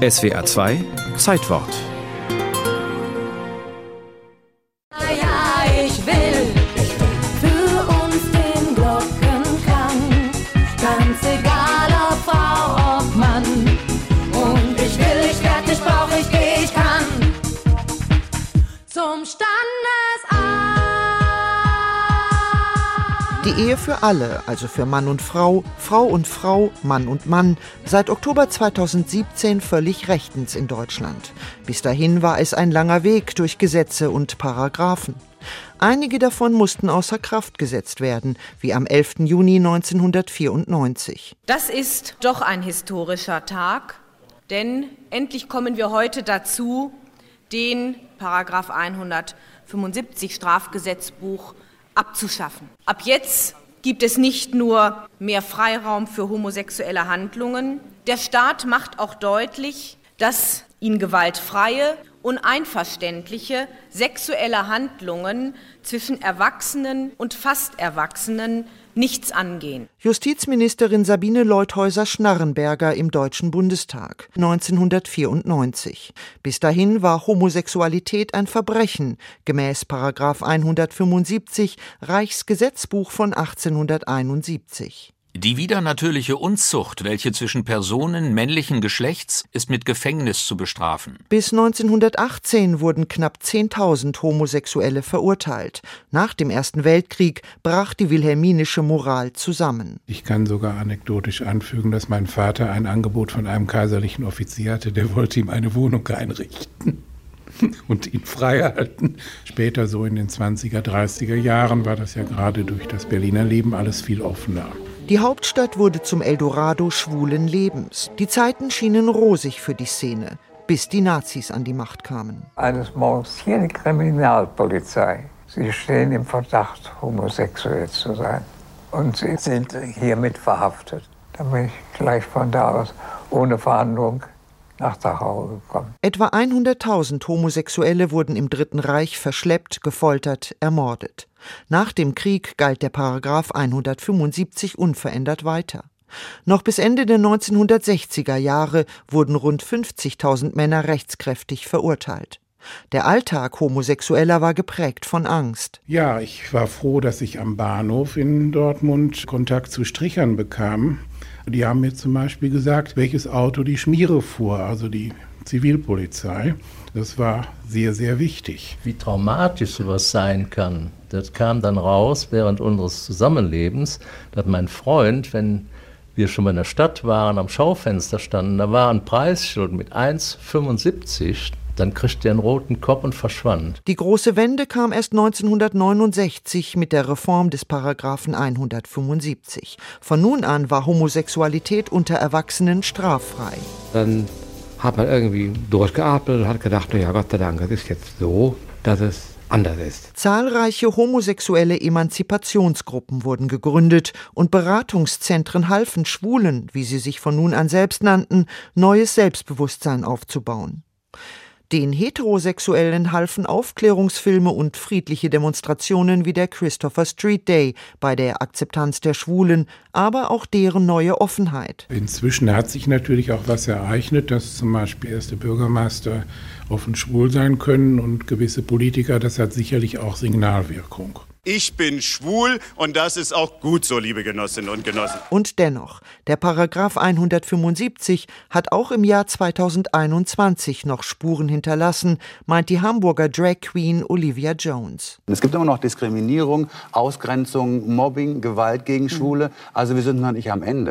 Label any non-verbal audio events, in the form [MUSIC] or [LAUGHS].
SWR 2 Zeitwort Die Ehe für alle, also für Mann und Frau, Frau und Frau, Mann und Mann, seit Oktober 2017 völlig rechtens in Deutschland. Bis dahin war es ein langer Weg durch Gesetze und Paragraphen. Einige davon mussten außer Kraft gesetzt werden, wie am 11. Juni 1994. Das ist doch ein historischer Tag, denn endlich kommen wir heute dazu, den Paragraph 175 Strafgesetzbuch abzuschaffen. Ab jetzt gibt es nicht nur mehr Freiraum für homosexuelle Handlungen, der Staat macht auch deutlich, dass ihn gewaltfreie und einverständliche sexuelle Handlungen zwischen Erwachsenen und fast Erwachsenen nichts angehen. Justizministerin Sabine Leuthäuser-Schnarrenberger im Deutschen Bundestag 1994. Bis dahin war Homosexualität ein Verbrechen, gemäß 175 Reichsgesetzbuch von 1871. Die widernatürliche Unzucht, welche zwischen Personen männlichen Geschlechts, ist mit Gefängnis zu bestrafen. Bis 1918 wurden knapp 10.000 Homosexuelle verurteilt. Nach dem Ersten Weltkrieg brach die wilhelminische Moral zusammen. Ich kann sogar anekdotisch anfügen, dass mein Vater ein Angebot von einem kaiserlichen Offizier hatte, der wollte ihm eine Wohnung einrichten [LAUGHS] und ihn freihalten. Später, so in den 20er, 30er Jahren, war das ja gerade durch das Berliner Leben alles viel offener. Die Hauptstadt wurde zum Eldorado schwulen Lebens. Die Zeiten schienen rosig für die Szene, bis die Nazis an die Macht kamen. Eines Morgens hier die Kriminalpolizei. Sie stehen im Verdacht, homosexuell zu sein. Und Sie sind hiermit verhaftet. Dann bin ich gleich von da aus ohne Verhandlung nach Dachau gekommen. Etwa 100.000 Homosexuelle wurden im Dritten Reich verschleppt, gefoltert, ermordet. Nach dem Krieg galt der Paragraph 175 unverändert weiter. Noch bis Ende der 1960er Jahre wurden rund 50.000 Männer rechtskräftig verurteilt. Der Alltag Homosexueller war geprägt von Angst. Ja, ich war froh, dass ich am Bahnhof in Dortmund Kontakt zu Strichern bekam. Die haben mir zum Beispiel gesagt, welches Auto die Schmiere fuhr, also die Zivilpolizei. Das war sehr, sehr wichtig. Wie traumatisch sowas sein kann, das kam dann raus während unseres Zusammenlebens, dass mein Freund, wenn wir schon mal in der Stadt waren, am Schaufenster standen, da war ein Preisschild mit 1,75. Dann kriegte er einen roten Kopf und verschwand. Die große Wende kam erst 1969 mit der Reform des Paragraphen 175. Von nun an war Homosexualität unter Erwachsenen straffrei. Dann hat man irgendwie durchgeatmet und hat gedacht, ja Gott sei Dank, es ist jetzt so, dass es anders ist. Zahlreiche homosexuelle Emanzipationsgruppen wurden gegründet und Beratungszentren halfen Schwulen, wie sie sich von nun an selbst nannten, neues Selbstbewusstsein aufzubauen. Den Heterosexuellen halfen Aufklärungsfilme und friedliche Demonstrationen wie der Christopher Street Day bei der Akzeptanz der Schwulen, aber auch deren neue Offenheit. Inzwischen hat sich natürlich auch was ereignet, dass zum Beispiel erste Bürgermeister offen schwul sein können und gewisse Politiker, das hat sicherlich auch Signalwirkung. Ich bin schwul und das ist auch gut so, liebe Genossinnen und Genossen. Und dennoch, der Paragraph 175 hat auch im Jahr 2021 noch Spuren hinterlassen, meint die Hamburger Drag Queen Olivia Jones. Es gibt immer noch Diskriminierung, Ausgrenzung, Mobbing, Gewalt gegen Schwule. Also wir sind noch nicht am Ende.